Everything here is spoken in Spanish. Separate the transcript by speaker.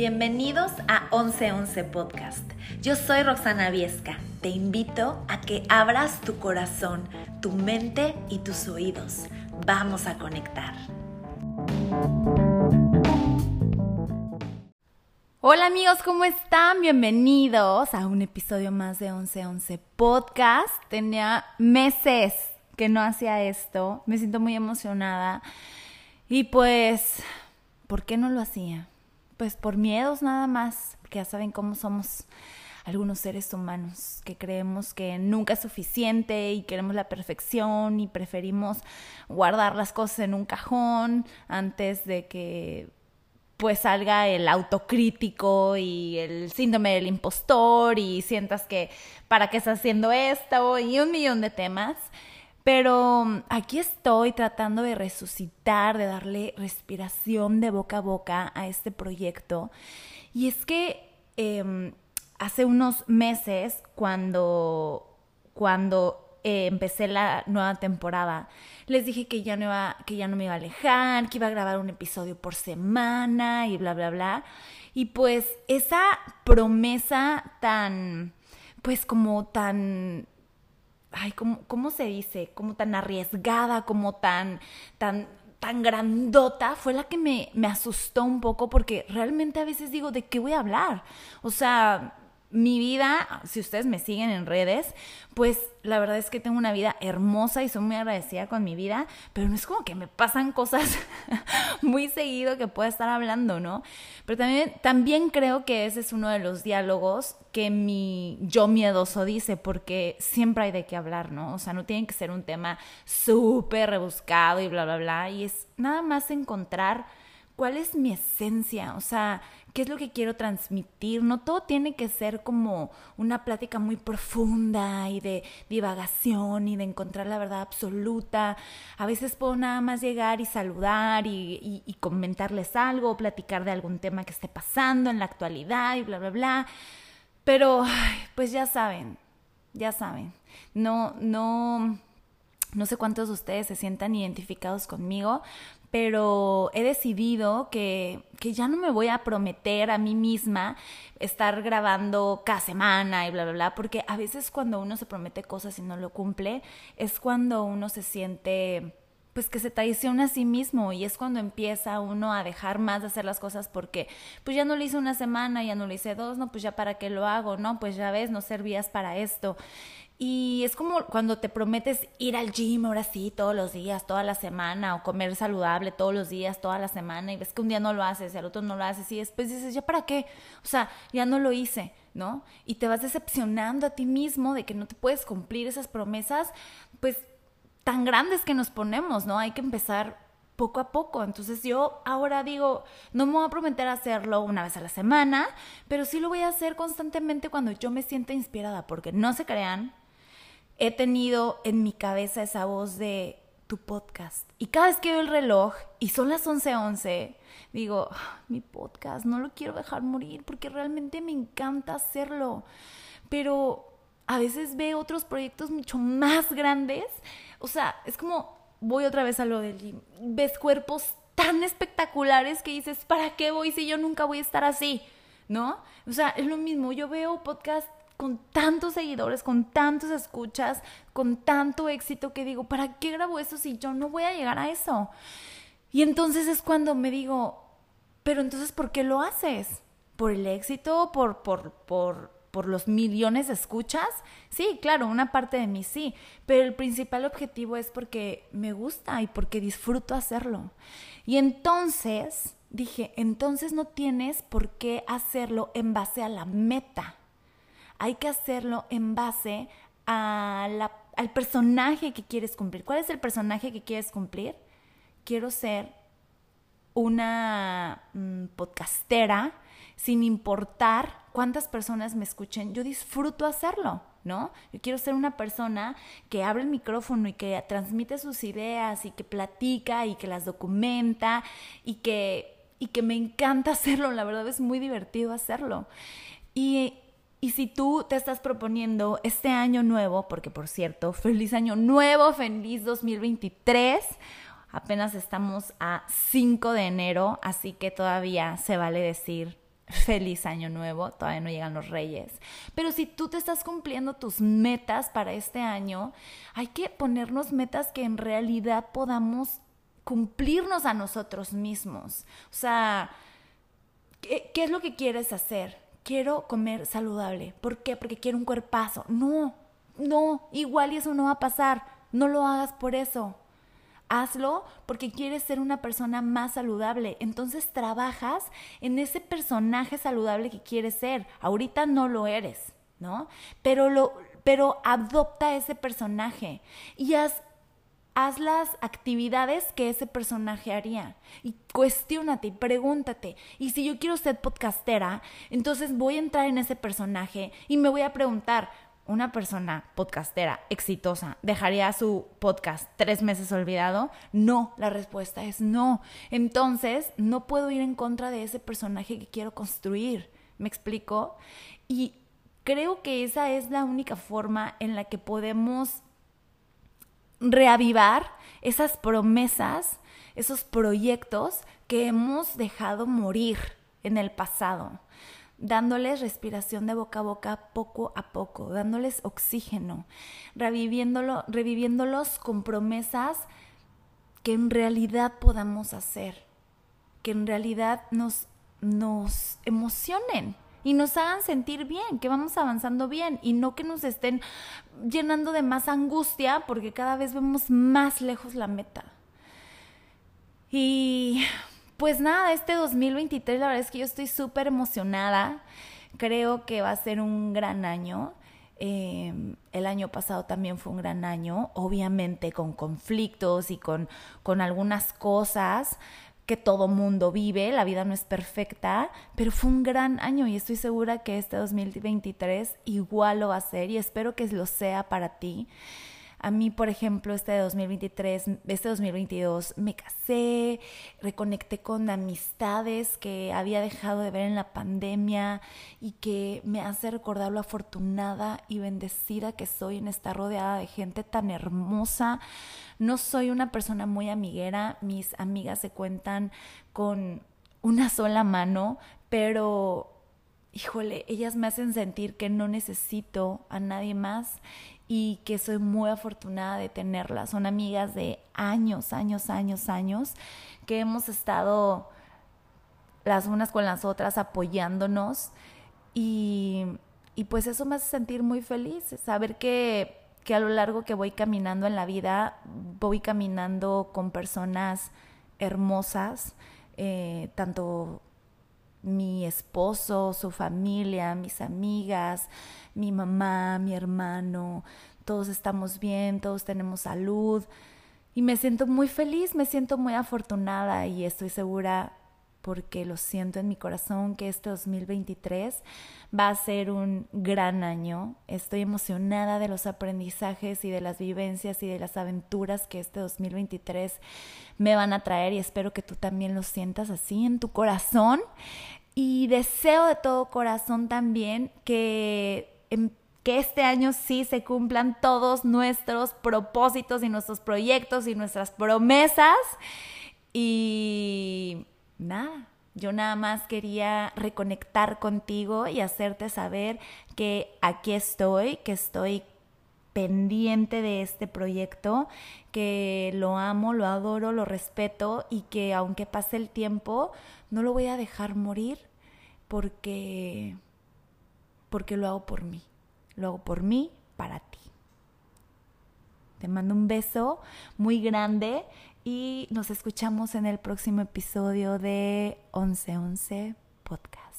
Speaker 1: Bienvenidos a 1111 Podcast. Yo soy Roxana Viesca. Te invito a que abras tu corazón, tu mente y tus oídos. Vamos a conectar. Hola amigos, ¿cómo están? Bienvenidos a un episodio más de 1111 Podcast. Tenía meses que no hacía esto. Me siento muy emocionada. Y pues, ¿por qué no lo hacía? Pues por miedos nada más, porque ya saben cómo somos algunos seres humanos, que creemos que nunca es suficiente y queremos la perfección y preferimos guardar las cosas en un cajón antes de que pues salga el autocrítico y el síndrome del impostor y sientas que para qué estás haciendo esto y un millón de temas. Pero mm, aquí estoy tratando de resucitar, de darle respiración de boca a boca a este proyecto. Y es que em, hace unos meses, cuando, cuando eh, empecé la nueva temporada, les dije que ya, no iba, que ya no me iba a alejar, que iba a grabar un episodio por semana y bla, bla, bla. Y pues esa promesa tan, pues como tan ay, ¿cómo, ¿cómo se dice? Como tan arriesgada, como tan, tan, tan grandota, fue la que me, me asustó un poco porque realmente a veces digo, ¿de qué voy a hablar? O sea, mi vida, si ustedes me siguen en redes, pues la verdad es que tengo una vida hermosa y soy muy agradecida con mi vida, pero no es como que me pasan cosas muy seguido que pueda estar hablando, ¿no? Pero también, también creo que ese es uno de los diálogos que mi yo miedoso dice, porque siempre hay de qué hablar, ¿no? O sea, no tiene que ser un tema súper rebuscado y bla, bla, bla, y es nada más encontrar cuál es mi esencia, o sea, qué es lo que quiero transmitir. No todo tiene que ser como una plática muy profunda y de divagación y de encontrar la verdad absoluta. A veces puedo nada más llegar y saludar y, comentarles algo, platicar de algún tema que esté pasando en la actualidad y bla, bla, bla. Pero, pues ya saben, ya saben. No, no, no sé cuántos de ustedes se sientan identificados conmigo, pero he decidido que, que, ya no me voy a prometer a mí misma estar grabando cada semana y bla, bla, bla, porque a veces cuando uno se promete cosas y no lo cumple, es cuando uno se siente pues que se traiciona a sí mismo y es cuando empieza uno a dejar más de hacer las cosas porque pues ya no lo hice una semana, ya no lo hice dos, no, pues ya para qué lo hago, no, pues ya ves, no servías para esto. Y es como cuando te prometes ir al gym ahora sí todos los días, toda la semana, o comer saludable todos los días, toda la semana, y ves que un día no lo haces y al otro no lo haces, y después dices, ¿ya para qué? O sea, ya no lo hice, ¿no? Y te vas decepcionando a ti mismo de que no te puedes cumplir esas promesas, pues tan grandes que nos ponemos, ¿no? Hay que empezar poco a poco. Entonces yo ahora digo, no me voy a prometer hacerlo una vez a la semana, pero sí lo voy a hacer constantemente cuando yo me sienta inspirada, porque no se crean, he tenido en mi cabeza esa voz de tu podcast. Y cada vez que veo el reloj y son las 11:11, 11, digo, ah, mi podcast, no lo quiero dejar morir porque realmente me encanta hacerlo. Pero a veces veo otros proyectos mucho más grandes. O sea, es como, voy otra vez a lo del gym. Ves cuerpos tan espectaculares que dices, ¿para qué voy si yo nunca voy a estar así? ¿No? O sea, es lo mismo. Yo veo podcast con tantos seguidores, con tantos escuchas, con tanto éxito que digo, ¿para qué grabo eso si yo no voy a llegar a eso? Y entonces es cuando me digo, pero entonces ¿por qué lo haces? ¿Por el éxito? ¿Por, por, por, por los millones de escuchas? Sí, claro, una parte de mí sí, pero el principal objetivo es porque me gusta y porque disfruto hacerlo. Y entonces dije, entonces no tienes por qué hacerlo en base a la meta hay que hacerlo en base al personaje que quieres cumplir. ¿Cuál es el personaje que quieres cumplir? Quiero ser una mm, podcastera sin importar cuántas personas me escuchen. Yo disfruto hacerlo. ¿no? Yo quiero ser una persona que abre el micrófono y que transmite sus ideas y que platica y que las documenta y que, y que me encanta hacerlo, la verdad es muy divertido hacerlo. Y y si tú te estás proponiendo este año nuevo, porque por cierto, feliz año nuevo, feliz 2023, apenas estamos a 5 de enero, así que todavía se vale decir feliz año nuevo, todavía no llegan los reyes. Pero si tú te estás cumpliendo tus metas para este año, hay que ponernos metas que en realidad podamos cumplirnos a nosotros mismos. O sea, ¿qué, es lo que quieres hacer? Quiero comer saludable. ¿Por qué? Porque quiero un cuerpazo. No, no, igual y eso no va a pasar. No lo hagas por eso. Hazlo porque quieres ser una persona más saludable. Entonces trabajas en ese personaje saludable que quieres ser. Ahorita no lo eres, ¿no? Pero lo pero adopta ese personaje y haz haz las actividades que ese personaje haría y cuestionate y pregúntate. Y si yo quiero ser podcastera, entonces voy a entrar en ese personaje y me voy a preguntar, una persona podcastera exitosa dejaría su podcast tres meses olvidado? No, la respuesta es no. Entonces, no puedo ir en contra de ese personaje que quiero construir. ¿Me explico? Y creo que esa es la única forma en la que podemos reavivar esas promesas, esos proyectos que hemos dejado morir en el pasado dándoles respiración de boca a boca poco a poco, dándoles oxígeno, reviviéndolo, reviviéndolos con promesas que en realidad podamos hacer, que en realidad nos, nos emocionen y nos hagan sentir bien, que vamos avanzando bien y no que nos estén llenando de más angustia porque cada vez vemos más lejos la meta. Y pues nada, este 2023 la verdad es que yo estoy súper emocionada. Creo que va a ser un gran año. Em, el año pasado también fue un gran año, obviamente con conflictos y con, con algunas cosas que todo mundo vive, la vida no es perfecta, pero fue un gran año y estoy segura que este 2023 igual lo va a ser y espero que lo sea para ti. A mí, por ejemplo, este 2023, este 2022 me casé, reconecté con amistades que había dejado de ver en la pandemia y que me hace recordar lo afortunada y bendecida que soy en estar rodeada de gente tan hermosa. No soy una persona muy amiguera, mis amigas se cuentan con una sola mano, pero híjole, ellas me hacen sentir que no necesito a nadie más y que soy muy afortunada de tenerlas. Son amigas de años, años, años, años, que hemos estado las unas con las otras apoyándonos y, y pues eso me hace sentir muy feliz, saber que, que a lo largo que voy caminando en la vida, voy caminando con personas hermosas, eh, tanto mi esposo, su familia, mis amigas, mi mamá, mi hermano, todos estamos bien, todos tenemos salud. Y me siento muy feliz, me siento muy afortunada y estoy segura porque lo siento en mi corazón que este 2023 va a ser un gran año. Estoy emocionada de los aprendizajes y de las vivencias y de las aventuras que este 2023 me van a traer y espero que tú también lo sientas así en tu corazón. Y deseo de todo corazón también que, que este año sí se cumplan todos nuestros propósitos y nuestros proyectos y nuestras promesas. Y nada, yo nada más quería reconectar contigo y hacerte saber que aquí estoy, que estoy pendiente de este proyecto, que lo amo, lo adoro, lo respeto y que aunque pase el tiempo, no lo voy a dejar morir porque porque lo hago por mí. Lo hago por mí, para ti. Te mando un beso muy grande y nos escuchamos en el próximo episodio de 1111 Podcast.